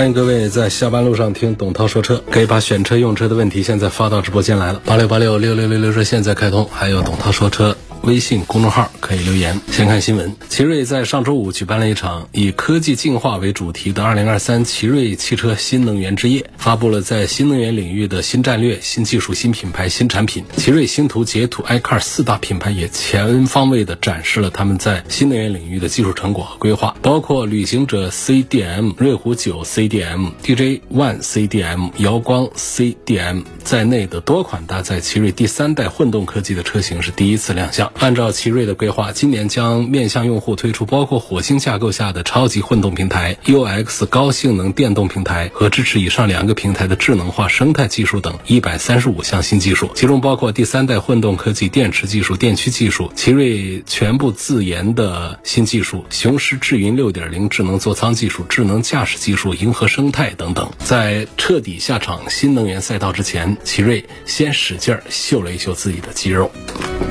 欢迎各位在下班路上听董涛说车，可以把选车用车的问题现在发到直播间来了，八六八六六六六六热线在开通，还有董涛说车。微信公众号可以留言。先看新闻，奇瑞在上周五举办了一场以科技进化为主题的2023奇瑞汽车新能源之夜，发布了在新能源领域的新战略、新技术、新品牌、新产品。奇瑞、星途、捷途、iCar 四大品牌也全方位的展示了他们在新能源领域的技术成果和规划，包括旅行者 CDM、瑞虎9 CDM、DJ One CDM、瑶光 CDM 在内的多款搭载奇瑞第三代混动科技的车型是第一次亮相。按照奇瑞的规划，今年将面向用户推出包括火星架构下的超级混动平台、UX 高性能电动平台和支持以上两个平台的智能化生态技术等一百三十五项新技术，其中包括第三代混动科技、电池技术、电驱技术、奇瑞全部自研的新技术、雄狮智云六点零智能座舱技术、智能驾驶技术、银河生态等等。在彻底下场新能源赛道之前，奇瑞先使劲儿秀了一秀自己的肌肉。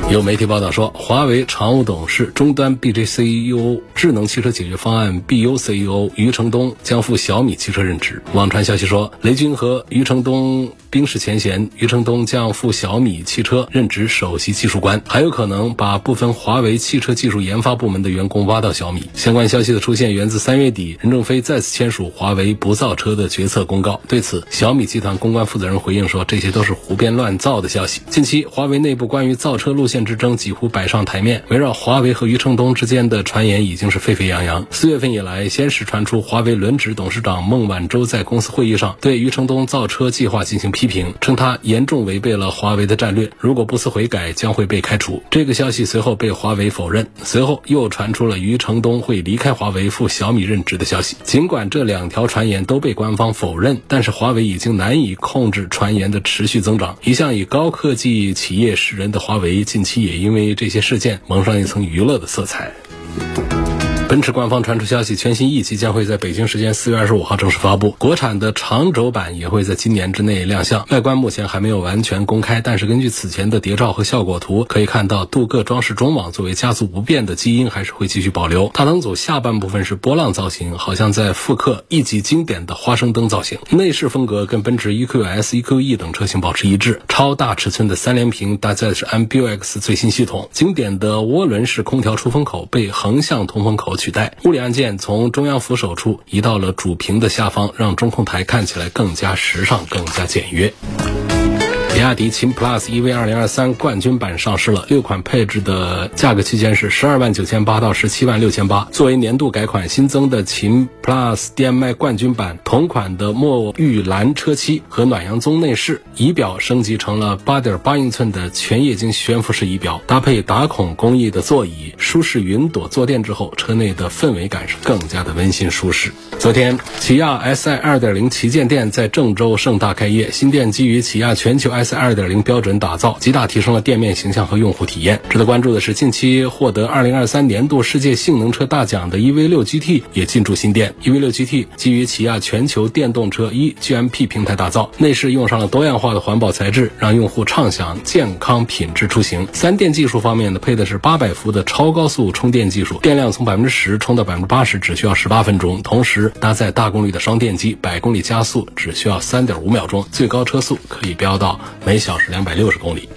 有媒体报道说，华为常务董事、终端 BJ CEO、智能汽车解决方案 BU CEO 余承东将赴小米汽车任职。网传消息说，雷军和余承东冰释前嫌，余承东将赴小米汽车任职首席技术官，还有可能把部分华为汽车技术研发部门的员工挖到小米。相关消息的出现，源自三月底任正非再次签署华为不造车的决策公告。对此，小米集团公关负责人回应说，这些都是胡编乱造的消息。近期，华为内部关于造车路线之争几乎摆上台面，围绕华为和余承东之间的传言已经是沸沸扬扬。四月份以来，先是传出华为轮值董事长孟晚舟在公司会议上对余承东造车计划进行批评，称他严重违背了华为的战略，如果不思悔改将会被开除。这个消息随后被华为否认。随后又传出了余承东会离开华为赴小米任职的消息。尽管这两条传言都被官方否认，但是华为已经难以控制传言的持续增长。一向以高科技企业示人的华为，近期也因为这些事件蒙上一层娱乐的色彩。奔驰官方传出消息，全新 E 级将会在北京时间四月二十五号正式发布，国产的长轴版也会在今年之内亮相。外观目前还没有完全公开，但是根据此前的谍照和效果图，可以看到镀铬装饰中网作为家族不变的基因还是会继续保留。大灯组下半部分是波浪造型，好像在复刻 E 级经典的花生灯造型。内饰风格跟奔驰 EQS、EQE 等车型保持一致，超大尺寸的三连屏搭载的是 MBUX 最新系统，经典的涡轮式空调出风口被横向通风口。取代物理按键从中央扶手处移到了主屏的下方，让中控台看起来更加时尚、更加简约。比亚迪秦 PLUS EV 二零二三冠军版上市了，六款配置的价格区间是十二万九千八到十七万六千八。作为年度改款，新增的秦 PLUS DM-i 冠军版同款的墨玉蓝车漆和暖阳棕内饰，仪表升级成了八点八英寸的全液晶悬浮式仪表，搭配打孔工艺的座椅，舒适云朵坐垫之后，车内的氛围感是更加的温馨舒适。昨天，起亚 SI 二点零旗舰店在郑州盛大开业，新店基于起亚全球 S 二点零标准打造，极大提升了店面形象和用户体验。值得关注的是，近期获得二零二三年度世界性能车大奖的 EV 六 GT 也进驻新店。EV 六 GT 基于起亚全球电动车一 GMP 平台打造，内饰用上了多样化的环保材质，让用户畅享健康品质出行。三电技术方面呢，配的是八百伏的超高速充电技术，电量从百分之十充到百分之八十只需要十八分钟，同时。搭载大功率的双电机，百公里加速只需要三点五秒钟，最高车速可以飙到每小时两百六十公里。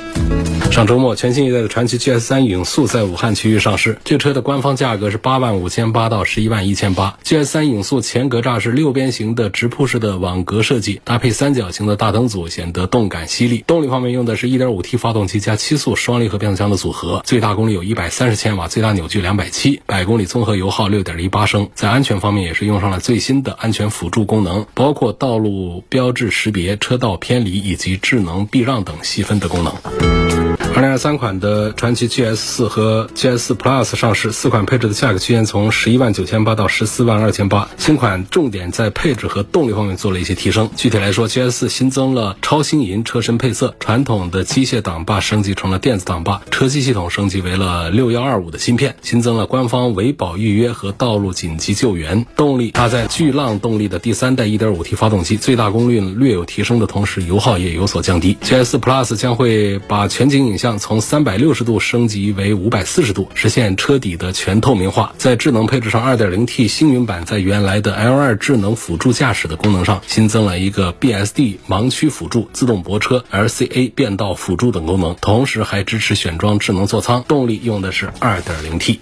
上周末，全新一代的传祺 GS 三影速在武汉区域上市。这车的官方价格是八万五千八到十一万一千八。GS 三影速前格栅是六边形的直瀑式的网格设计，搭配三角形的大灯组，显得动感犀利。动力方面用的是一点五 T 发动机加七速双离合变速箱的组合，最大功率有一百三十千瓦，最大扭矩两百七，百公里综合油耗六点一八升。在安全方面也是用上了最新的安全辅助功能，包括道路标志识别、车道偏离以及智能避让等细分的功能。二零二三款的传祺 GS 四和 GS 四 Plus 上市，四款配置的价格区间从十一万九千八到十四万二千八。新款重点在配置和动力方面做了一些提升。具体来说，GS 四新增了超星银车身配色，传统的机械挡把升级成了电子挡把，车机系统升级为了六幺二五的芯片，新增了官方维保预约和道路紧急救援。动力搭载巨浪动力的第三代一点五 T 发动机，最大功率略有提升的同时，油耗也有所降低。GS 四 Plus 将会把全景影影像从三百六十度升级为五百四十度，实现车底的全透明化。在智能配置上二点零 T 星云版在原来的 L2 智能辅助驾驶的功能上新增了一个 BSD 盲区辅助、自动泊车、LCA 变道辅助等功能，同时还支持选装智能座舱。动力用的是二点零 T。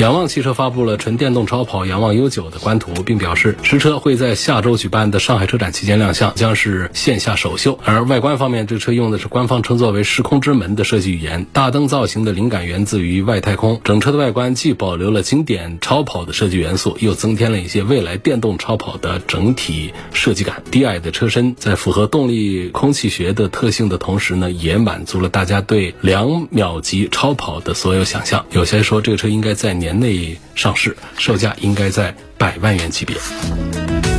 仰望汽车发布了纯电动超跑仰望 U9 的官图，并表示实车会在下周举办的上海车展期间亮相，将是线下首秀。而外观方面，这车用的是官方称作为“时空之门”的设计语言，大灯造型的灵感源自于外太空。整车的外观既保留了经典超跑的设计元素，又增添了一些未来电动超跑的整体设计感。低矮的车身在符合动力空气学的特性的同时呢，也满足了大家对两秒级超跑的所有想象。有些说这个车应该在年内上市，售价应该在百万元级别。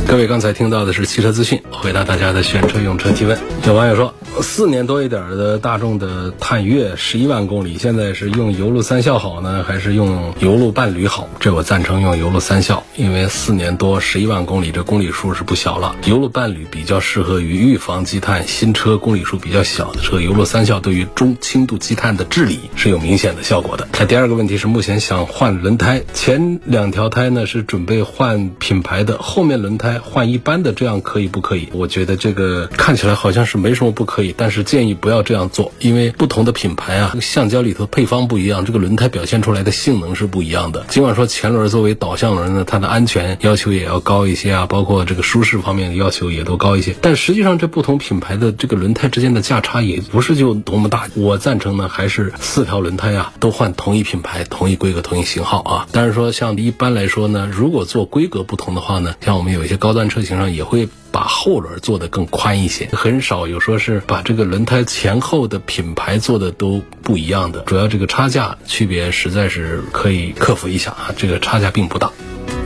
各位刚才听到的是汽车资讯，回答大家的选车用车提问。有网友说，四年多一点的大众的探岳十一万公里，现在是用油路三效好呢，还是用油路伴侣好？这我赞成用油路三效，因为四年多十一万公里，这公里数是不小了。油路伴侣比较适合于预防积碳，新车公里数比较小的车，油路三效对于中轻度积碳的治理是有明显的效果的。那第二个问题是，目前想换轮胎，前两条胎呢是准备换品牌的，后面轮胎。换一般的这样可以不可以？我觉得这个看起来好像是没什么不可以，但是建议不要这样做，因为不同的品牌啊，橡胶里头配方不一样，这个轮胎表现出来的性能是不一样的。尽管说前轮作为导向轮呢，它的安全要求也要高一些啊，包括这个舒适方面的要求也都高一些，但实际上这不同品牌的这个轮胎之间的价差也不是就多么大。我赞成呢，还是四条轮胎啊都换同一品牌、同一规格、同一型号啊。但是说像一般来说呢，如果做规格不同的话呢，像我们有一些高。端车型上也会把后轮做得更宽一些，很少有说是把这个轮胎前后的品牌做的都不一样的，主要这个差价区别实在是可以克服一下啊，这个差价并不大。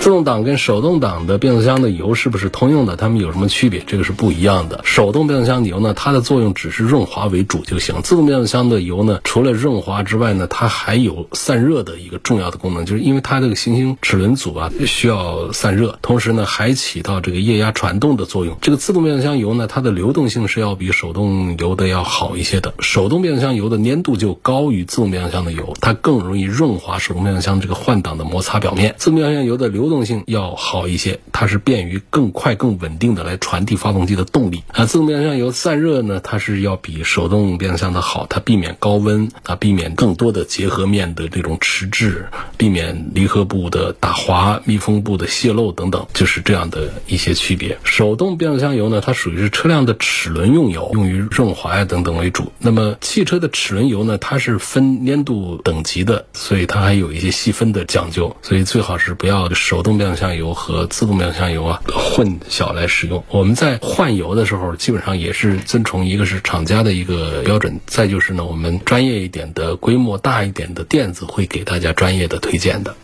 自动挡跟手动挡的变速箱的油是不是通用的？它们有什么区别？这个是不一样的。手动变速箱油呢，它的作用只是润滑为主就行。自动变速箱的油呢，除了润滑之外呢，它还有散热的一个重要的功能，就是因为它这个行星齿轮组啊需要散热，同时呢还起到这个液压传动的作用。这个自动变速箱油呢，它的流动性是要比手动油的要好一些的。手动变速箱油的粘度就高于自动变速箱的油，它更容易润滑手动变速箱这个换挡的摩擦表面。自动变速箱油的流动性要好一些，它是便于更快、更稳定的来传递发动机的动力啊。自动变速箱油散热呢，它是要比手动变速箱的好，它避免高温啊，避免更多的结合面的这种迟滞，避免离合部的打滑、密封部的泄漏等等，就是这样的一些区别。手动变速箱油呢，它属于是车辆的齿轮用油，用于润滑呀等等为主。那么汽车的齿轮油呢，它是分粘度等级的，所以它还有一些细分的讲究，所以最好是不要手动变速。箱油和自动变速箱油啊混淆来使用。我们在换油的时候，基本上也是遵从一个是厂家的一个标准，再就是呢，我们专业一点的、规模大一点的店子会给大家专业的推荐的。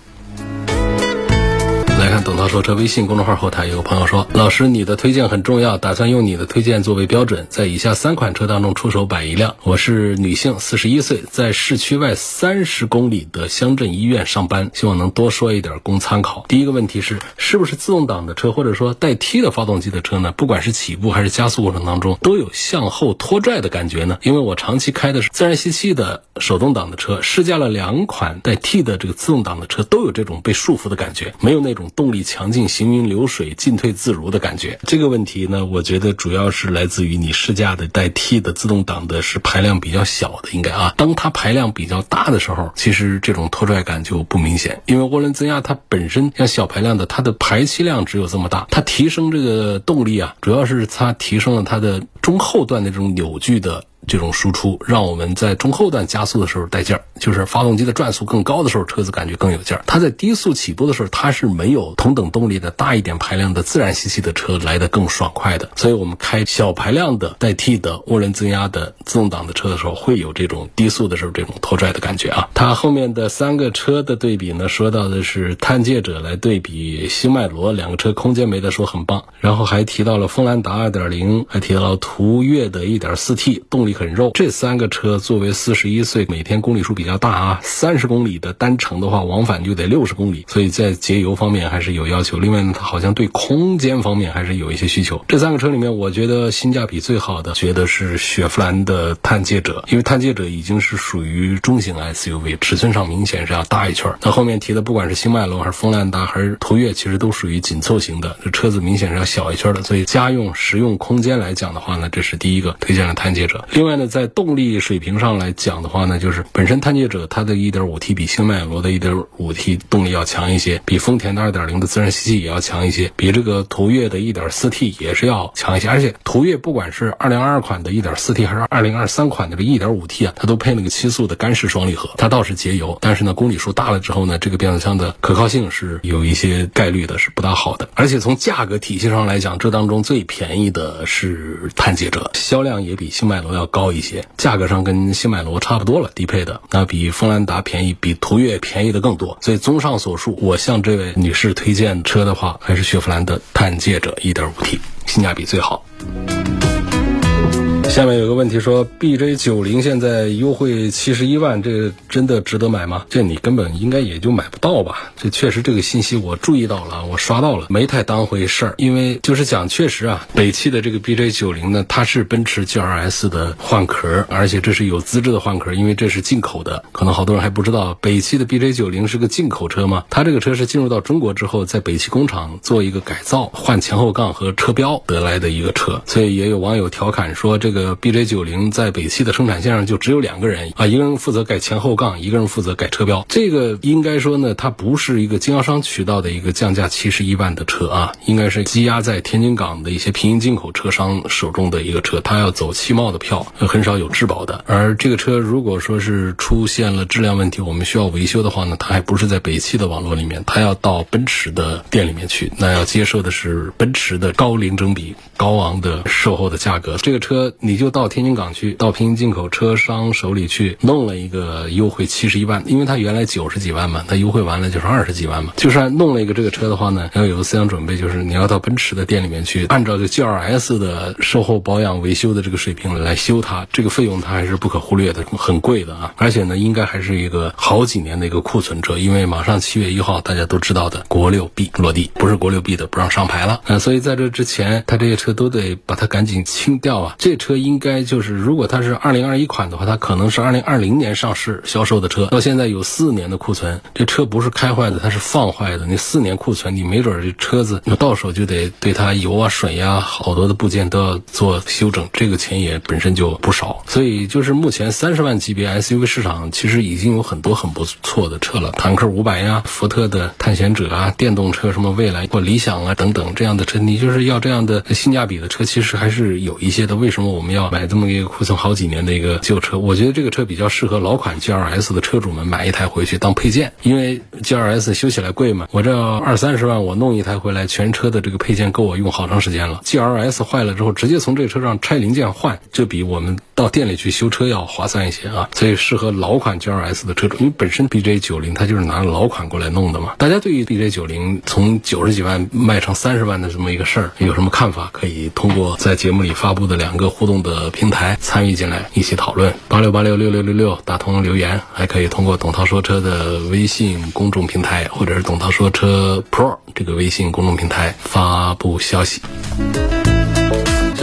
来看董涛说车微信公众号后台有个朋友说：“老师，你的推荐很重要，打算用你的推荐作为标准，在以下三款车当中出手买一辆。我是女性，四十一岁，在市区外三十公里的乡镇医院上班，希望能多说一点供参考。第一个问题是，是不是自动挡的车或者说带 T 的发动机的车呢？不管是起步还是加速过程当中，都有向后拖拽的感觉呢？因为我长期开的是自然吸气的手动挡的车，试驾了两款带 T 的这个自动挡的车，都有这种被束缚的感觉，没有那种。”动力强劲、行云流水、进退自如的感觉。这个问题呢，我觉得主要是来自于你试驾的带 T 的自动挡的是排量比较小的，应该啊。当它排量比较大的时候，其实这种拖拽感就不明显。因为涡轮增压它本身像小排量的，它的排气量只有这么大，它提升这个动力啊，主要是它提升了它的中后段的这种扭矩的。这种输出，让我们在中后段加速的时候带劲儿，就是发动机的转速更高的时候，车子感觉更有劲儿。它在低速起步的时候，它是没有同等动力的大一点排量的自然吸气的车来的更爽快的。所以我们开小排量的代替的涡轮增压的自动挡的车的时候，会有这种低速的时候这种拖拽的感觉啊。它后面的三个车的对比呢，说到的是探界者来对比新迈罗两个车，空间没得说，很棒。然后还提到了锋兰达二点零，还提到了途岳的一点四 T，动力很肉。这三个车作为四十一岁，每天公里数比较大啊，三十公里的单程的话，往返就得六十公里，所以在节油方面还是有要求。另外呢，它好像对空间方面还是有一些需求。这三个车里面，我觉得性价比最好的，觉得是雪佛兰的探界者，因为探界者已经是属于中型 SUV，尺寸上明显是要大一圈。那后面提的，不管是新迈罗还是锋兰达还是途岳，其实都属于紧凑型的，这车子明显是要小一圈的。所以家用实用空间来讲的话呢，这是第一个推荐的探界者。另另外呢，在动力水平上来讲的话呢，就是本身探界者它的一点五 T 比新迈罗的一点五 T 动力要强一些，比丰田的二点零的自然吸气也要强一些，比这个途岳的一点四 T 也是要强一些。而且途岳不管是二零二二款的一点四 T 还是二零二三款的这一点五 T 啊，它都配那个七速的干式双离合，它倒是节油，但是呢公里数大了之后呢，这个变速箱的可靠性是有一些概率的是不大好的。而且从价格体系上来讲，这当中最便宜的是探界者，销量也比新迈罗要高一些，价格上跟新迈罗差不多了，低配的那比锋兰达便宜，比途岳便宜的更多。所以综上所述，我向这位女士推荐车的话，还是雪佛兰的探界者 1.5T，性价比最好。下面有个问题说，BJ 九零现在优惠七十一万，这真的值得买吗？这你根本应该也就买不到吧？这确实这个信息我注意到了，我刷到了，没太当回事儿。因为就是讲，确实啊，北汽的这个 BJ 九零呢，它是奔驰 GLS 的换壳，而且这是有资质的换壳，因为这是进口的。可能好多人还不知道，北汽的 BJ 九零是个进口车嘛？它这个车是进入到中国之后，在北汽工厂做一个改造，换前后杠和车标得来的一个车。所以也有网友调侃说，这个。个 BJ 九零在北汽的生产线上就只有两个人啊，一个人负责改前后杠，一个人负责改车标。这个应该说呢，它不是一个经销商渠道的一个降价七十一万的车啊，应该是积压在天津港的一些平行进口车商手中的一个车，它要走汽贸的票，很少有质保的。而这个车如果说是出现了质量问题，我们需要维修的话呢，它还不是在北汽的网络里面，它要到奔驰的店里面去，那要接受的是奔驰的高零整比、高昂的售后的价格。这个车你就到。天津港去到平行进口车商手里去弄了一个优惠七十一万，因为它原来九十几万嘛，它优惠完了就是二十几万嘛。就算弄了一个这个车的话呢，要有个思想准备，就是你要到奔驰的店里面去，按照这 G R S 的售后保养维修的这个水平来修它，这个费用它还是不可忽略的，很贵的啊。而且呢，应该还是一个好几年的一个库存车，因为马上七月一号大家都知道的国六 B 落地，不是国六 B 的不让上牌了啊。所以在这之前，它这些车都得把它赶紧清掉啊。这车应该。就是，如果它是二零二一款的话，它可能是二零二零年上市销售的车，到现在有四年的库存。这车不是开坏的，它是放坏的。你四年库存，你没准这车子你到手就得对它油啊、水呀好多的部件都要做修整，这个钱也本身就不少。所以就是目前三十万级别 SUV 市场其实已经有很多很不错的车了，坦克五百呀、福特的探险者啊、电动车什么未来或理想啊等等这样的车，你就是要这样的性价比的车，其实还是有一些的。为什么我我们要买？这么一个库存好几年的一个旧车，我觉得这个车比较适合老款 G R S 的车主们买一台回去当配件，因为 G R S 修起来贵嘛。我这二三十万我弄一台回来，全车的这个配件够我用好长时间了。G R S 坏了之后，直接从这车上拆零件换，就比我们到店里去修车要划算一些啊。所以适合老款 G L S 的车主，因为本身 B J 九零它就是拿老款过来弄的嘛。大家对于 B J 九零从九十几万卖成三十万的这么一个事儿有什么看法？可以通过在节目里发布的两个互动的。平台参与进来一起讨论八六八六六六六六打通留言，还可以通过董涛说车的微信公众平台或者是董涛说车 Pro 这个微信公众平台发布消息。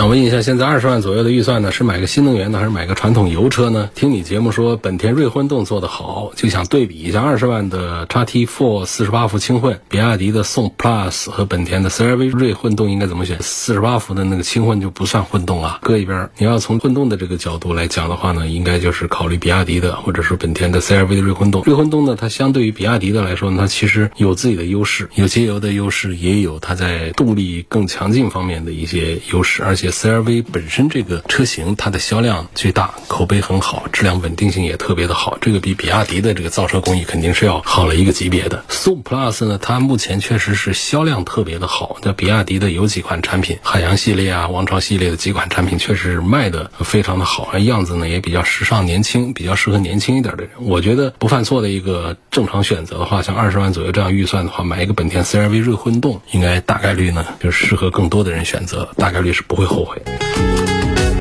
想问一下，现在二十万左右的预算呢，是买个新能源的，还是买个传统油车呢？听你节目说本田锐混动做得好，就想对比一下二十万的叉 T Four 四十八伏轻混，比亚迪的宋 Plus 和本田的 CR-V 锐混动应该怎么选？四十八伏的那个轻混就不算混动啊，搁一边。你要从混动的这个角度来讲的话呢，应该就是考虑比亚迪的，或者是本田的 CR-V 的锐混动。锐混动呢，它相对于比亚迪的来说呢，它其实有自己的优势，有节油的优势，也有它在动力更强劲方面的一些优势，而且。CRV 本身这个车型它的销量最大，口碑很好，质量稳定性也特别的好，这个比比亚迪的这个造车工艺肯定是要好了一个级别的。宋 Plus 呢，它目前确实是销量特别的好，那比亚迪的有几款产品，海洋系列啊、王朝系列的几款产品确实是卖的非常的好，样子呢也比较时尚、年轻，比较适合年轻一点的人。我觉得不犯错的一个正常选择的话，像二十万左右这样预算的话，买一个本田 CRV 锐混动，应该大概率呢就适合更多的人选择，大概率是不会后悔。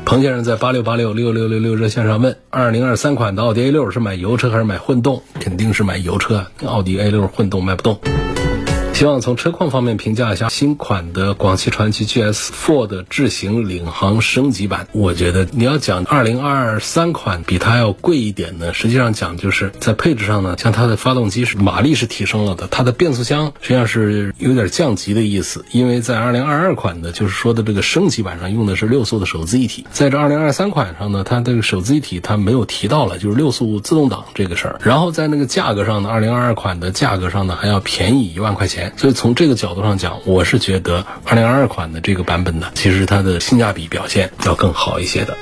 彭先生在八六八六六六六六热线上问：二零二三款的奥迪 A 六是买油车还是买混动？肯定是买油车，奥迪 A 六混动卖不动。希望从车况方面评价一下新款的广汽传祺 GS Ford 智行领航升级版。我觉得你要讲二零二三款比它要贵一点呢，实际上讲就是在配置上呢，像它的发动机是马力是提升了的，它的变速箱实际上是有点降级的意思。因为在二零二二款的，就是说的这个升级版上用的是六速的手自一体，在这二零二三款上呢，它这个手自一体它没有提到了，就是六速自动挡这个事儿。然后在那个价格上呢，二零二二款的价格上呢还要便宜一万块钱。所以从这个角度上讲，我是觉得二零二二款的这个版本呢，其实它的性价比表现要更好一些的。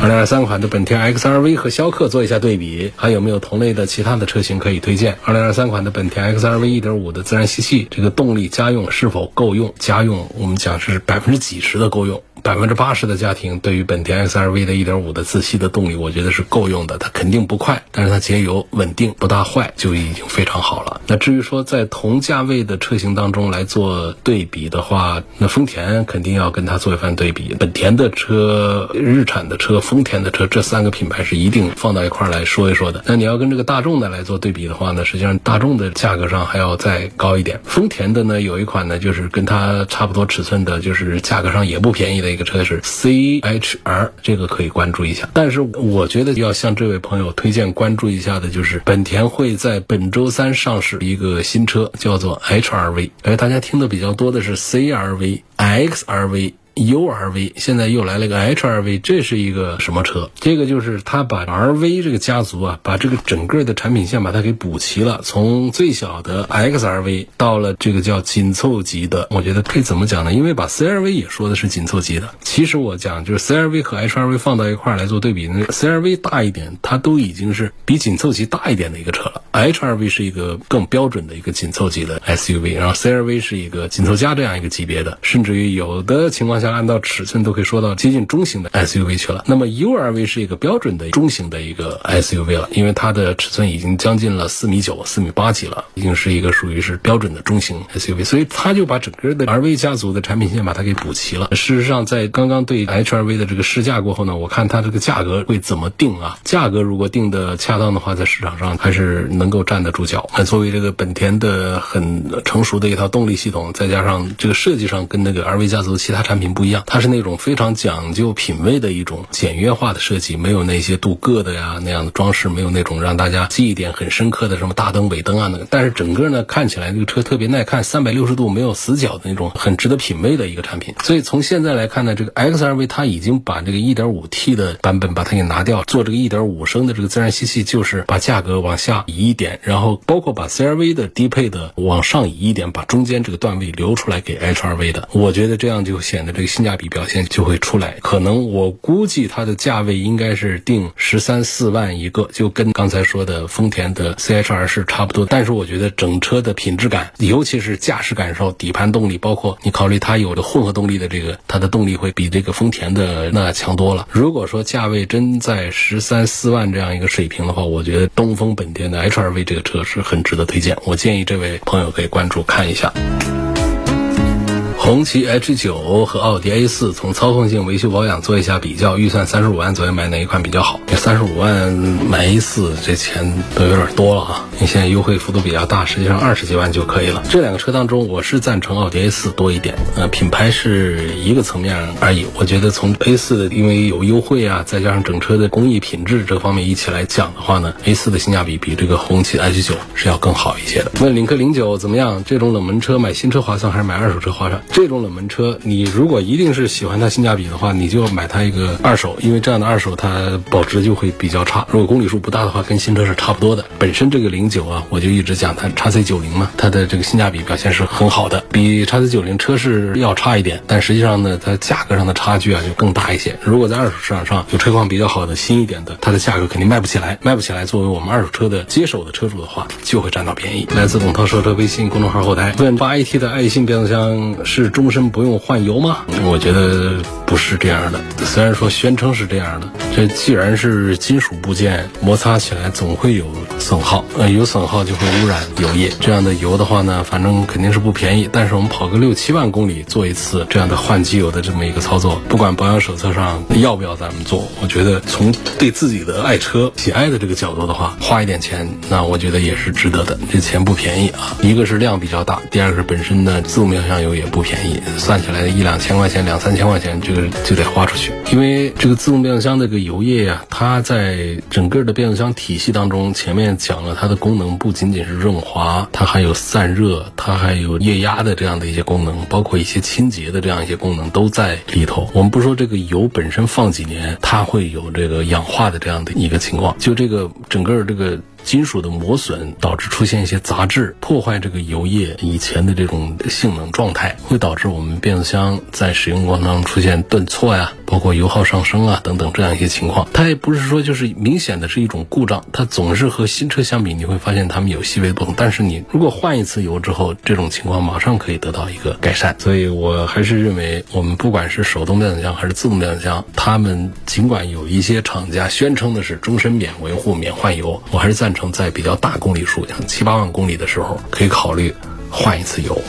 二零二三款的本田 XRV 和逍客做一下对比，还有没有同类的其他的车型可以推荐？二零二三款的本田 XRV 一点五的自然吸气，这个动力家用是否够用？家用我们讲是百分之几十的够用。百分之八十的家庭对于本田 XRV 的1.5的自吸的动力，我觉得是够用的。它肯定不快，但是它节油稳定，不大坏，就已经非常好了。那至于说在同价位的车型当中来做对比的话，那丰田肯定要跟它做一番对比。本田的车、日产的车、丰田的车这三个品牌是一定放到一块来说一说的。那你要跟这个大众的来做对比的话呢，实际上大众的价格上还要再高一点。丰田的呢有一款呢就是跟它差不多尺寸的，就是价格上也不便宜的。这个车是 CHR，这个可以关注一下。但是我觉得要向这位朋友推荐关注一下的，就是本田会在本周三上市一个新车，叫做 HRV。哎，大家听的比较多的是 CRV、XRV。U-R-V 现在又来了一个 H-R-V，这是一个什么车？这个就是他把 R-V 这个家族啊，把这个整个的产品线把它给补齐了。从最小的 X-R-V 到了这个叫紧凑级的，我觉得可以怎么讲呢？因为把 C-R-V 也说的是紧凑级的。其实我讲就是 C-R-V 和 H-R-V 放到一块来做对比，那 C-R-V 大一点，它都已经是比紧凑级大一点的一个车了。H-R-V 是一个更标准的一个紧凑级的 SUV，然后 C-R-V 是一个紧凑加这样一个级别的，甚至于有的情况下。按照尺寸都可以说到接近中型的 SUV 去了。那么 URV 是一个标准的中型的一个 SUV 了，因为它的尺寸已经将近了四米九、四米八几了，已经是一个属于是标准的中型 SUV。所以它就把整个的 RV 家族的产品线把它给补齐了。事实上，在刚刚对 HRV 的这个试驾过后呢，我看它这个价格会怎么定啊？价格如果定的恰当的话，在市场上还是能够站得住脚。那作为这个本田的很成熟的一套动力系统，再加上这个设计上跟那个 RV 家族其他产品不一样，它是那种非常讲究品味的一种简约化的设计，没有那些镀铬的呀那样的装饰，没有那种让大家记忆点很深刻的什么大灯、尾灯啊那个。但是整个呢看起来这个车特别耐看，三百六十度没有死角的那种很值得品味的一个产品。所以从现在来看呢，这个 XRV 它已经把这个 1.5T 的版本把它给拿掉，做这个1.5升的这个自然吸气，就是把价格往下移一点，然后包括把 CRV 的低配的往上移一点，把中间这个段位留出来给 HRV 的。我觉得这样就显得这个性价比。表现就会出来，可能我估计它的价位应该是定十三四万一个，就跟刚才说的丰田的 CHR 是差不多。但是我觉得整车的品质感，尤其是驾驶感受、底盘动力，包括你考虑它有的混合动力的这个，它的动力会比这个丰田的那强多了。如果说价位真在十三四万这样一个水平的话，我觉得东风本田的 HRV 这个车是很值得推荐。我建议这位朋友可以关注看一下。红旗 H 九和奥迪 A 四从操控性、维修保养做一下比较，预算三十五万左右买哪一款比较好？三十五万买 A 四，这钱都有点多了啊！你现在优惠幅度比较大，实际上二十几万就可以了。这两个车当中，我是赞成奥迪 A 四多一点。呃，品牌是一个层面而已。我觉得从 A 四的，因为有优惠啊，再加上整车的工艺品质这方面一起来讲的话呢，A 四的性价比比这个红旗 H 九是要更好一些的。问领克零九怎么样？这种冷门车买新车划算还是买二手车划算？这种冷门车，你如果一定是喜欢它性价比的话，你就要买它一个二手，因为这样的二手它保值就会比较差。如果公里数不大的话，跟新车是差不多的。本身这个零九啊，我就一直讲它叉 C 九零嘛，它的这个性价比表现是很好的，比叉 C 九零车是要差一点，但实际上呢，它价格上的差距啊就更大一些。如果在二手市场上有车况比较好的新一点的，它的价格肯定卖不起来，卖不起来。作为我们二手车的接手的车主的话，就会占到便宜。来自董涛说车微信公众号后台问八 AT 的爱信变速箱是终身不用换油吗？我觉得不是这样的。虽然说宣称是这样的，这既然是金属部件，摩擦起来总会有损耗，呃，有损耗就会污染油液。这样的油的话呢，反正肯定是不便宜。但是我们跑个六七万公里做一次这样的换机油的这么一个操作，不管保养手册上要不要咱们做，我觉得从对自己的爱车喜爱的这个角度的话，花一点钱，那我觉得也是值得的。这钱不便宜啊，一个是量比较大，第二个是本身的自动变速箱油也不便，便宜算起来一两千块钱、两三千块钱，这个就得花出去。因为这个自动变速箱这个油液呀，它在整个的变速箱体系当中，前面讲了它的功能不仅仅是润滑，它还有散热，它还有液压的这样的一些功能，包括一些清洁的这样一些功能都在里头。我们不说这个油本身放几年，它会有这个氧化的这样的一个情况，就这个整个这个。金属的磨损导致出现一些杂质，破坏这个油液以前的这种性能状态，会导致我们变速箱在使用过程当中出现顿挫呀，包括油耗上升啊等等这样一些情况。它也不是说就是明显的是一种故障，它总是和新车相比，你会发现它们有细微的不同。但是你如果换一次油之后，这种情况马上可以得到一个改善。所以我还是认为，我们不管是手动变速箱还是自动变速箱，他们尽管有一些厂家宣称的是终身免维护、免换油，我还是赞成。在比较大公里数，像七八万公里的时候，可以考虑换一次油。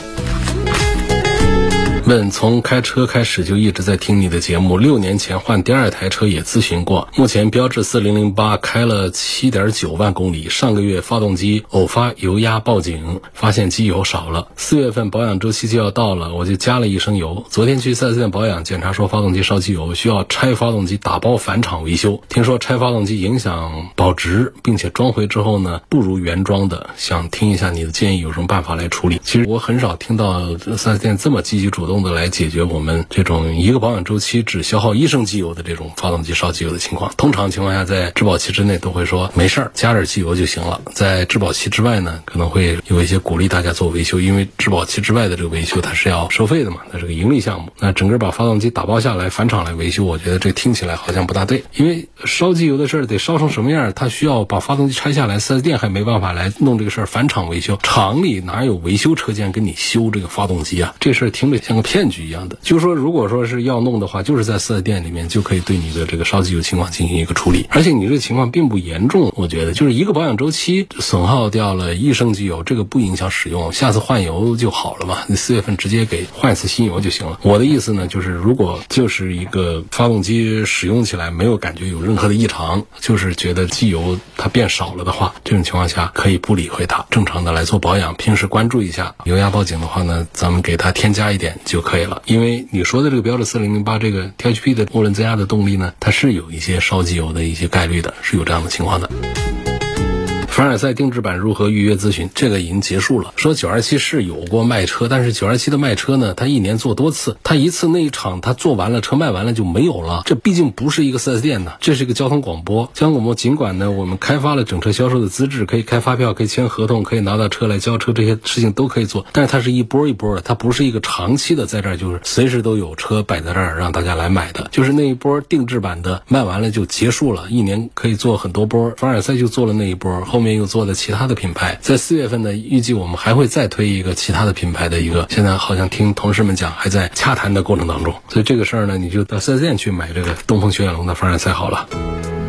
问从开车开始就一直在听你的节目，六年前换第二台车也咨询过，目前标致四零零八开了七点九万公里，上个月发动机偶发油压报警，发现机油少了，四月份保养周期就要到了，我就加了一升油。昨天去四 S 店保养，检查说发动机烧机油，需要拆发动机打包返厂维修。听说拆发动机影响保值，并且装回之后呢不如原装的，想听一下你的建议，有什么办法来处理？其实我很少听到四 S 店这么积极主动。的来解决我们这种一个保养周期只消耗一升机油的这种发动机烧机油的情况。通常情况下，在质保期之内都会说没事儿，加点机油就行了。在质保期之外呢，可能会有一些鼓励大家做维修，因为质保期之外的这个维修它是要收费的嘛，它是个盈利项目。那整个把发动机打包下来返厂来维修，我觉得这听起来好像不大对，因为烧机油的事儿得烧成什么样，它需要把发动机拆下来，四 S 店还没办法来弄这个事儿返厂维修，厂里哪有维修车间跟你修这个发动机啊？这事儿听着像个。骗局一样的，就是说，如果说是要弄的话，就是在四 S 店里面就可以对你的这个烧机油情况进行一个处理，而且你这个情况并不严重，我觉得就是一个保养周期损耗掉了一升机油，这个不影响使用，下次换油就好了嘛。你四月份直接给换一次新油就行了。我的意思呢，就是如果就是一个发动机使用起来没有感觉有任何的异常，就是觉得机油它变少了的话，这种情况下可以不理会它，正常的来做保养，平时关注一下油压报警的话呢，咱们给它添加一点就。就可以了，因为你说的这个标致四零零八这个 T H P 的涡轮增压的动力呢，它是有一些烧机油的一些概率的，是有这样的情况的。凡尔赛定制版如何预约咨询？这个已经结束了。说九二七是有过卖车，但是九二七的卖车呢，他一年做多次，他一次那一场他做完了，车卖完了就没有了。这毕竟不是一个四 S 店呢，这是一个交通广播。交通广播尽管呢，我们开发了整车销售的资质，可以开发票，可以签合同，可以拿到车来交车，这些事情都可以做。但是它是一波一波的，它不是一个长期的，在这儿就是随时都有车摆在这儿让大家来买的。就是那一波定制版的卖完了就结束了，一年可以做很多波。凡尔赛就做了那一波，后后面又做了其他。的品牌在四月份呢，预计我们还会再推一个其他的品牌的一个，现在好像听同事们讲还在洽谈的过程当中，所以这个事儿呢，你就到四 S 店去买这个东风雪铁龙的凡尔赛好了。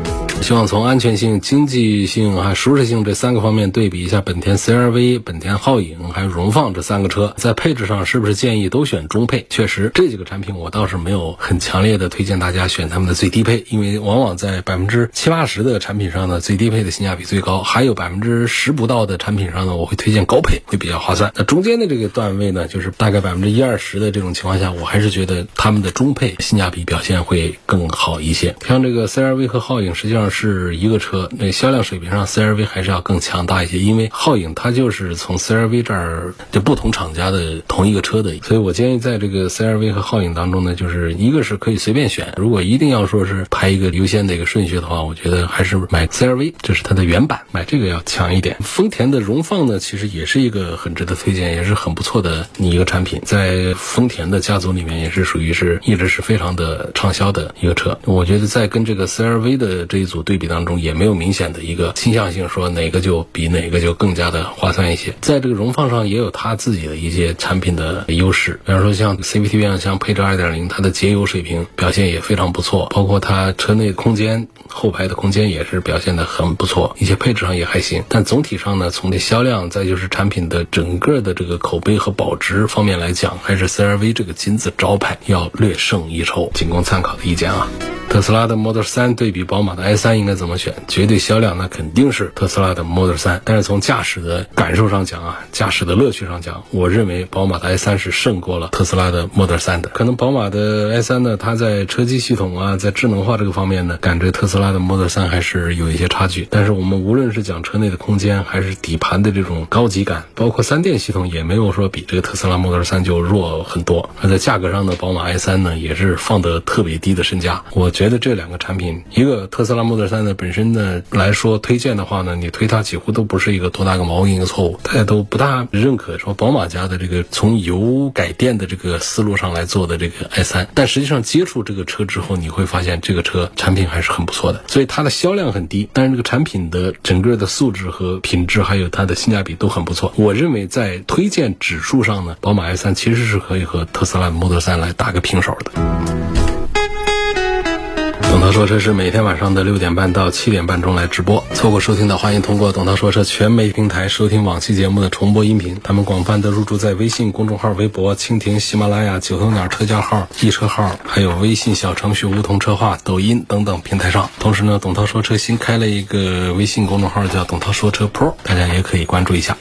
希望从安全性、经济性还舒适性这三个方面对比一下本田 CR-V、本田皓影还有荣放这三个车，在配置上是不是建议都选中配？确实，这几个产品我倒是没有很强烈的推荐大家选他们的最低配，因为往往在百分之七八十的产品上呢，最低配的性价比最高，还有百分之十不到的产品上呢，我会推荐高配会比较划算。那中间的这个段位呢，就是大概百分之一二十的这种情况下，我还是觉得他们的中配性价比表现会更好一些。像这个 CR-V 和皓影，实际上。是一个车，那销量水平上 CRV 还是要更强大一些，因为皓影它就是从 CRV 这儿就不同厂家的同一个车的，所以我建议在这个 CRV 和皓影当中呢，就是一个是可以随便选，如果一定要说是排一个优先的一个顺序的话，我觉得还是买 CRV，这是它的原版，买这个要强一点。丰田的荣放呢，其实也是一个很值得推荐，也是很不错的一个产品，在丰田的家族里面也是属于是一直是非常的畅销的一个车。我觉得在跟这个 CRV 的这一组对比当中，也没有明显的一个倾向性，说哪个就比哪个就更加的划算一些。在这个荣放上也有它自己的一些产品的优势，比方说像 CVT 变速箱配置2.0，它的节油水平表现也非常不错，包括它车内空间、后排的空间也是表现的很不错，一些配置上也还行。但总体上呢，从这销量再就是产品的整个的这个口碑和保值方面来讲，还是 CRV 这个金字招牌要略胜一筹，仅供参考的意见啊。特斯拉的 Model 3对比宝马的 i3 应该怎么选？绝对销量那肯定是特斯拉的 Model 3，但是从驾驶的感受上讲啊，驾驶的乐趣上讲，我认为宝马的 i3 是胜过了特斯拉的 Model 3的。可能宝马的 i3 呢，它在车机系统啊，在智能化这个方面呢，感觉特斯拉的 Model 3还是有一些差距。但是我们无论是讲车内的空间，还是底盘的这种高级感，包括三电系统，也没有说比这个特斯拉 Model 3就弱很多。而在价格上呢，宝马 i3 呢也是放得特别低的身价。我觉得这两个产品，一个特斯拉 Model 3呢本身呢来说推荐的话呢，你推它几乎都不是一个多大个毛病一个错误，大家都不大认可说宝马家的这个从油改电的这个思路上来做的这个 i3。但实际上接触这个车之后，你会发现这个车产品还是很不错的，所以它的销量很低，但是这个产品的整个的素质和品质还有它的性价比都很不错。我认为在推荐指数上呢，宝马 i3 其实是可以和特斯拉 Model 3来打个平手的。董涛说车是每天晚上的六点半到七点半钟来直播，错过收听的欢迎通过董涛说车全媒体平台收听往期节目的重播音频。他们广泛的入驻在微信公众号、微博、蜻蜓、喜马拉雅、九头鸟车架号、易车号，还有微信小程序梧桐车话、抖音等等平台上。同时呢，董涛说车新开了一个微信公众号，叫董涛说车 Pro，大家也可以关注一下。